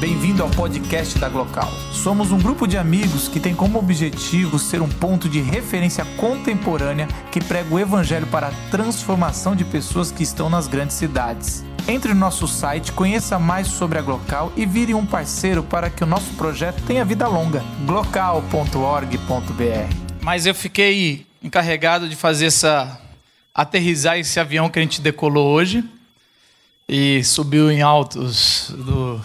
Bem-vindo ao podcast da Glocal. Somos um grupo de amigos que tem como objetivo ser um ponto de referência contemporânea que prega o evangelho para a transformação de pessoas que estão nas grandes cidades. Entre no nosso site, conheça mais sobre a Glocal e vire um parceiro para que o nosso projeto tenha vida longa. glocal.org.br. Mas eu fiquei encarregado de fazer essa aterrizar esse avião que a gente decolou hoje e subiu em altos do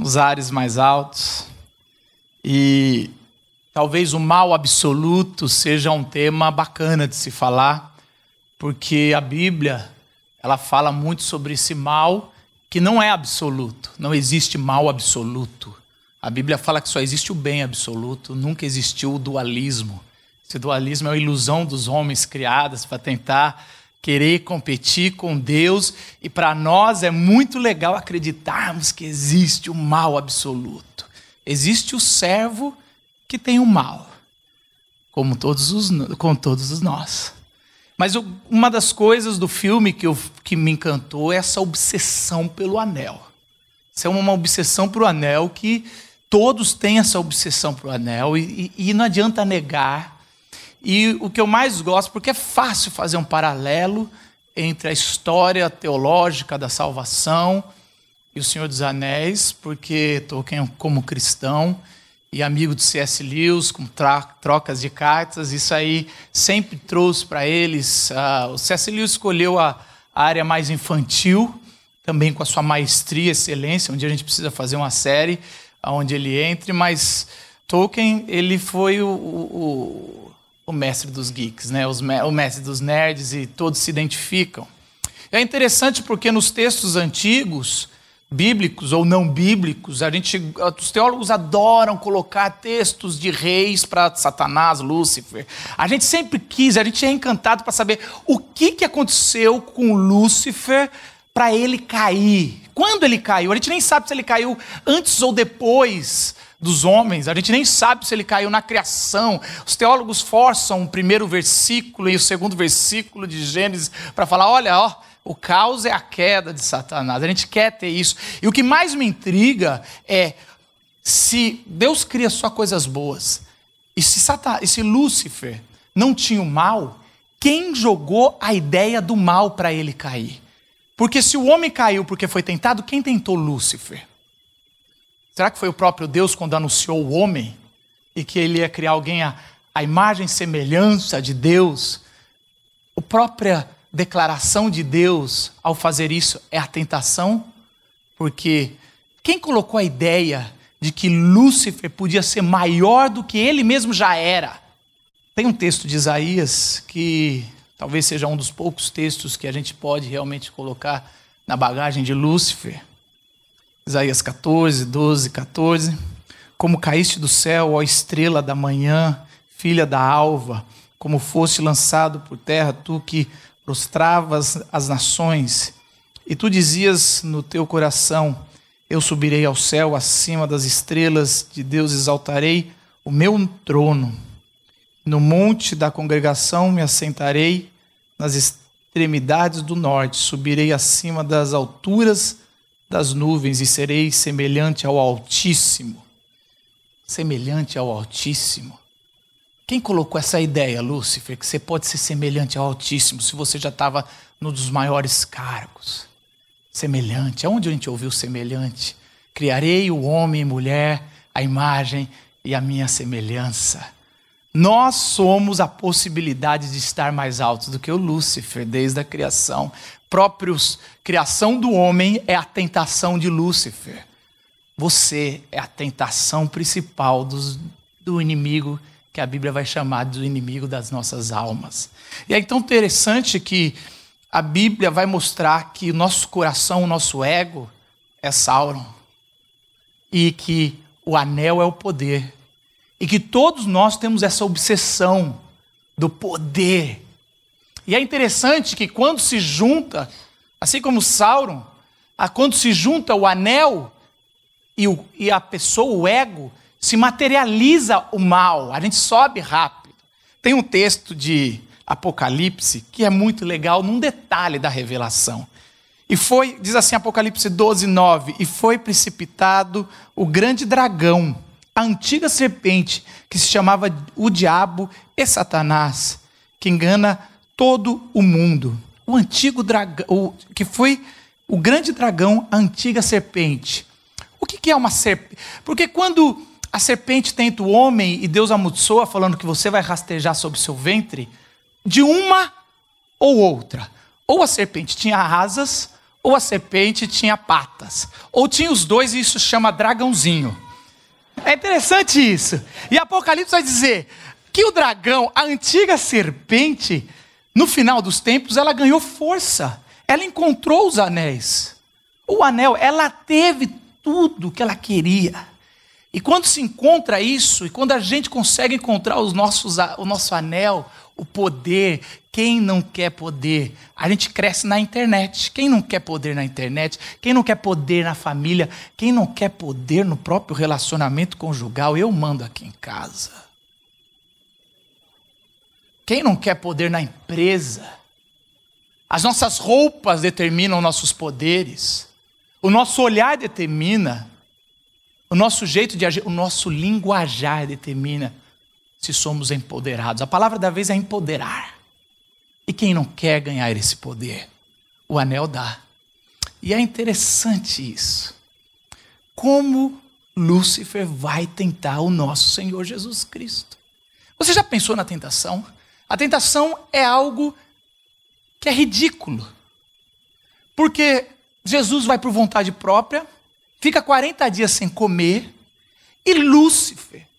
nos ares mais altos. E talvez o mal absoluto seja um tema bacana de se falar, porque a Bíblia, ela fala muito sobre esse mal que não é absoluto, não existe mal absoluto. A Bíblia fala que só existe o bem absoluto, nunca existiu o dualismo. Esse dualismo é a ilusão dos homens criadas para tentar querer competir com Deus, e para nós é muito legal acreditarmos que existe o mal absoluto. Existe o servo que tem o mal, como todos os, com todos os nós. Mas uma das coisas do filme que, eu, que me encantou é essa obsessão pelo anel. Isso é uma obsessão para o anel que todos têm essa obsessão para o anel e, e, e não adianta negar e o que eu mais gosto, porque é fácil fazer um paralelo entre a história teológica da salvação e o Senhor dos Anéis, porque Tolkien, como cristão e amigo de C.S. Lewis, com trocas de cartas, isso aí sempre trouxe para eles. Uh, o C.S. Lewis escolheu a, a área mais infantil, também com a sua maestria, excelência, onde a gente precisa fazer uma série onde ele entre, mas Tolkien ele foi o, o o mestre dos geeks, né? o mestre dos nerds, e todos se identificam. É interessante porque nos textos antigos, bíblicos ou não bíblicos, a gente, os teólogos adoram colocar textos de reis para Satanás, Lúcifer. A gente sempre quis, a gente é encantado para saber o que, que aconteceu com Lúcifer para ele cair. Quando ele caiu? A gente nem sabe se ele caiu antes ou depois dos homens, a gente nem sabe se ele caiu na criação. Os teólogos forçam o primeiro versículo e o segundo versículo de Gênesis para falar: olha, ó, o caos é a queda de Satanás. A gente quer ter isso. E o que mais me intriga é se Deus cria só coisas boas, e se, e se Lúcifer não tinha o mal, quem jogou a ideia do mal para ele cair? Porque se o homem caiu porque foi tentado, quem tentou Lúcifer? Será que foi o próprio Deus quando anunciou o homem e que ele ia criar alguém a imagem e semelhança de Deus? A própria declaração de Deus ao fazer isso é a tentação? Porque quem colocou a ideia de que Lúcifer podia ser maior do que ele mesmo já era? Tem um texto de Isaías que talvez seja um dos poucos textos que a gente pode realmente colocar na bagagem de Lúcifer. Isaías 14, 12, 14. Como caíste do céu, ó estrela da manhã, filha da alva, como foste lançado por terra, tu que prostravas as nações, e tu dizias no teu coração: Eu subirei ao céu acima das estrelas de Deus, exaltarei o meu trono. No monte da congregação me assentarei, nas extremidades do norte, subirei acima das alturas das nuvens e serei semelhante ao Altíssimo. Semelhante ao Altíssimo. Quem colocou essa ideia, Lúcifer, que você pode ser semelhante ao Altíssimo se você já estava no dos maiores cargos? Semelhante. Aonde a gente ouviu semelhante? Criarei o homem e mulher, a imagem e a minha semelhança. Nós somos a possibilidade de estar mais altos do que o Lúcifer desde a criação próprios criação do homem é a tentação de Lúcifer. Você é a tentação principal dos, do inimigo que a Bíblia vai chamar do inimigo das nossas almas. E é tão interessante que a Bíblia vai mostrar que o nosso coração, o nosso ego é Sauron. E que o anel é o poder. E que todos nós temos essa obsessão do poder e é interessante que quando se junta, assim como Sauron, quando se junta o anel e, o, e a pessoa, o ego, se materializa o mal, a gente sobe rápido. Tem um texto de Apocalipse que é muito legal num detalhe da revelação. E foi, diz assim Apocalipse 12, 9, e foi precipitado o grande dragão, a antiga serpente, que se chamava o diabo e Satanás, que engana todo o mundo. O antigo dragão, que foi o grande dragão, a antiga serpente. O que é uma serpente? Porque quando a serpente tenta o homem e Deus amaldiçoa, falando que você vai rastejar sobre seu ventre, de uma ou outra. Ou a serpente tinha asas, ou a serpente tinha patas. Ou tinha os dois e isso chama dragãozinho. É interessante isso. E Apocalipse vai dizer que o dragão, a antiga serpente, no final dos tempos, ela ganhou força. Ela encontrou os anéis. O anel, ela teve tudo que ela queria. E quando se encontra isso, e quando a gente consegue encontrar os nossos, o nosso anel, o poder, quem não quer poder? A gente cresce na internet. Quem não quer poder na internet? Quem não quer poder na família? Quem não quer poder no próprio relacionamento conjugal? Eu mando aqui em casa. Quem não quer poder na empresa? As nossas roupas determinam nossos poderes. O nosso olhar determina. O nosso jeito de agir, o nosso linguajar determina se somos empoderados. A palavra da vez é empoderar. E quem não quer ganhar esse poder? O anel dá. E é interessante isso. Como Lúcifer vai tentar o nosso Senhor Jesus Cristo. Você já pensou na tentação? A tentação é algo que é ridículo. Porque Jesus vai por vontade própria, fica 40 dias sem comer, e Lúcifer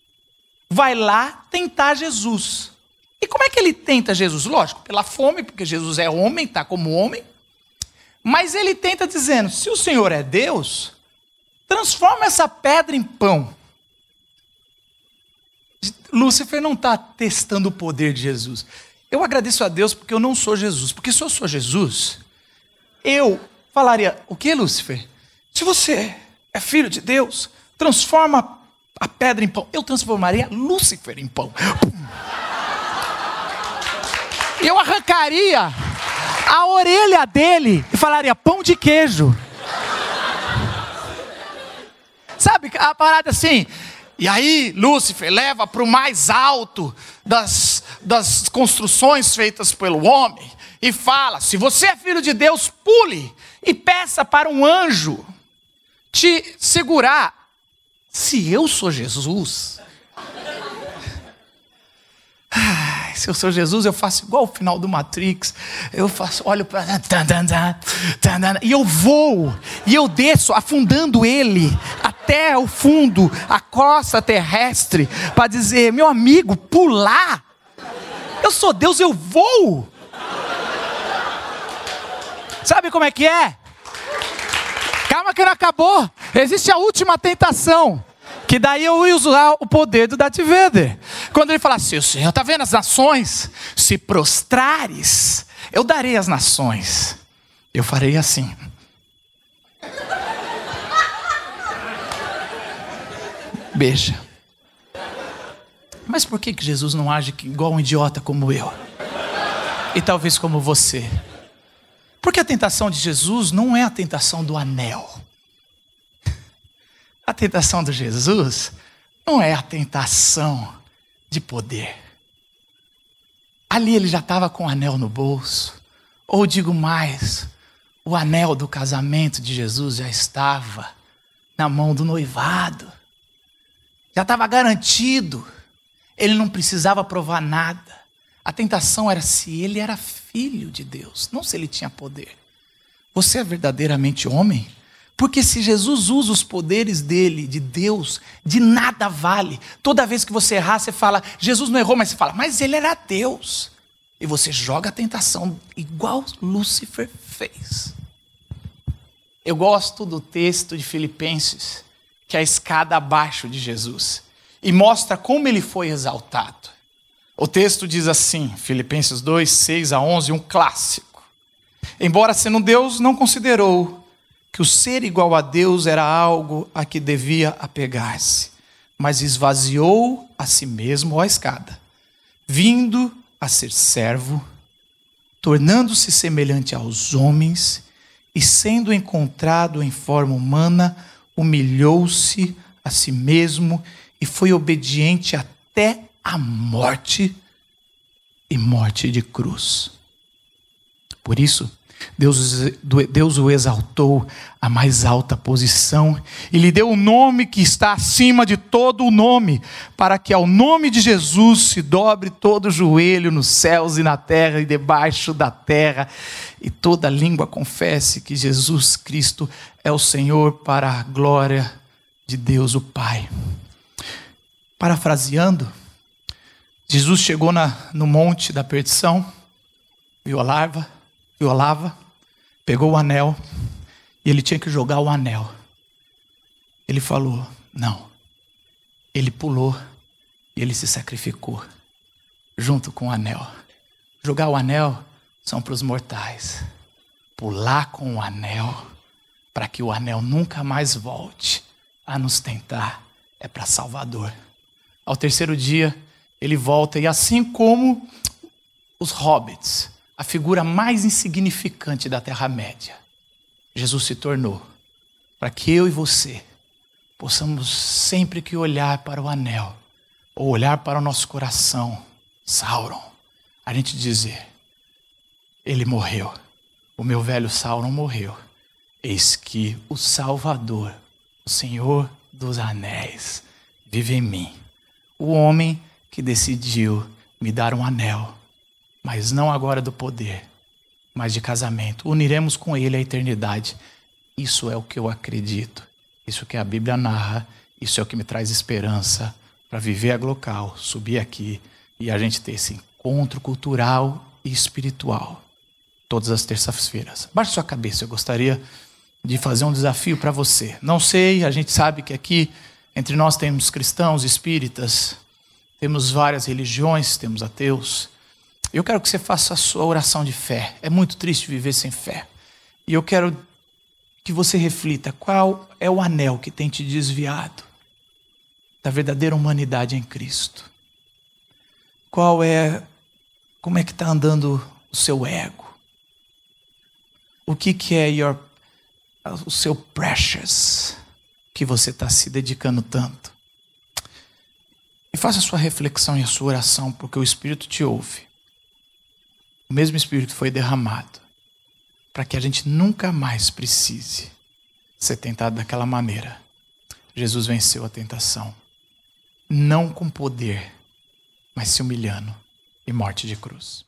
vai lá tentar Jesus. E como é que ele tenta Jesus? Lógico, pela fome, porque Jesus é homem, está como homem. Mas ele tenta dizendo: se o Senhor é Deus, transforma essa pedra em pão. Lúcifer não está testando o poder de Jesus. Eu agradeço a Deus porque eu não sou Jesus. Porque se eu sou Jesus, eu falaria: o que, Lúcifer? Se você é filho de Deus, transforma a pedra em pão. Eu transformaria Lúcifer em pão. Eu arrancaria a orelha dele e falaria: pão de queijo. Sabe a parada assim? E aí, Lúcifer leva para o mais alto das, das construções feitas pelo homem e fala: se você é filho de Deus, pule e peça para um anjo te segurar. Se eu sou Jesus, se eu sou Jesus, eu faço igual o final do Matrix. Eu faço, olho para. E eu vou, e eu desço, afundando ele até o fundo, a costa terrestre, para dizer: meu amigo, pular. Eu sou Deus, eu vou. Sabe como é que é? Calma que não acabou. Existe a última tentação. Que daí eu ia usar o poder do Darth Vader. Quando ele fala assim, o Senhor está vendo as nações? Se prostrares, eu darei as nações. Eu farei assim. Beija. Mas por que, que Jesus não age igual um idiota como eu? E talvez como você? Porque a tentação de Jesus não é a tentação do anel. A tentação de Jesus não é a tentação de poder. Ali ele já estava com o anel no bolso. Ou digo mais, o anel do casamento de Jesus já estava na mão do noivado. Já estava garantido. Ele não precisava provar nada. A tentação era se ele era filho de Deus, não se ele tinha poder. Você é verdadeiramente homem? Porque se Jesus usa os poderes dele, de Deus, de nada vale. Toda vez que você errar, você fala, Jesus não errou, mas você fala, mas ele era Deus. E você joga a tentação igual Lúcifer fez. Eu gosto do texto de Filipenses, que é a escada abaixo de Jesus, e mostra como ele foi exaltado. O texto diz assim, Filipenses 2, 6 a 11, um clássico. Embora sendo Deus, não considerou que o ser igual a Deus era algo a que devia apegar-se, mas esvaziou a si mesmo a escada, vindo a ser servo, tornando-se semelhante aos homens e, sendo encontrado em forma humana, humilhou-se a si mesmo e foi obediente até a morte e morte de cruz. Por isso, Deus, Deus o exaltou à mais alta posição e lhe deu o um nome que está acima de todo o nome, para que ao nome de Jesus se dobre todo o joelho nos céus e na terra e debaixo da terra, e toda língua confesse que Jesus Cristo é o Senhor para a glória de Deus o Pai. Parafraseando, Jesus chegou na, no monte da perdição, viu a larva, viu a lava, pegou o anel e ele tinha que jogar o anel. Ele falou: não. Ele pulou e ele se sacrificou junto com o anel. Jogar o anel são para os mortais. Pular com o anel para que o anel nunca mais volte a nos tentar é para Salvador. Ao terceiro dia, ele volta e assim como os hobbits, a figura mais insignificante da Terra-média, Jesus se tornou para que eu e você possamos sempre que olhar para o anel ou olhar para o nosso coração, Sauron, a gente dizer: Ele morreu, o meu velho Sauron morreu. Eis que o Salvador, o Senhor dos Anéis, vive em mim. O homem que decidiu me dar um anel mas não agora do poder, mas de casamento. Uniremos com ele a eternidade. Isso é o que eu acredito. Isso que a Bíblia narra. Isso é o que me traz esperança para viver a local, subir aqui e a gente ter esse encontro cultural e espiritual todas as terças-feiras. Baixe sua cabeça, eu gostaria de fazer um desafio para você. Não sei, a gente sabe que aqui entre nós temos cristãos, espíritas, temos várias religiões, temos ateus. Eu quero que você faça a sua oração de fé. É muito triste viver sem fé. E eu quero que você reflita qual é o anel que tem te desviado da verdadeira humanidade em Cristo. Qual é, como é que está andando o seu ego? O que, que é your, o seu precious que você está se dedicando tanto? E faça a sua reflexão e a sua oração, porque o Espírito te ouve o mesmo Espírito foi derramado para que a gente nunca mais precise ser tentado daquela maneira. Jesus venceu a tentação, não com poder, mas se humilhando e morte de cruz.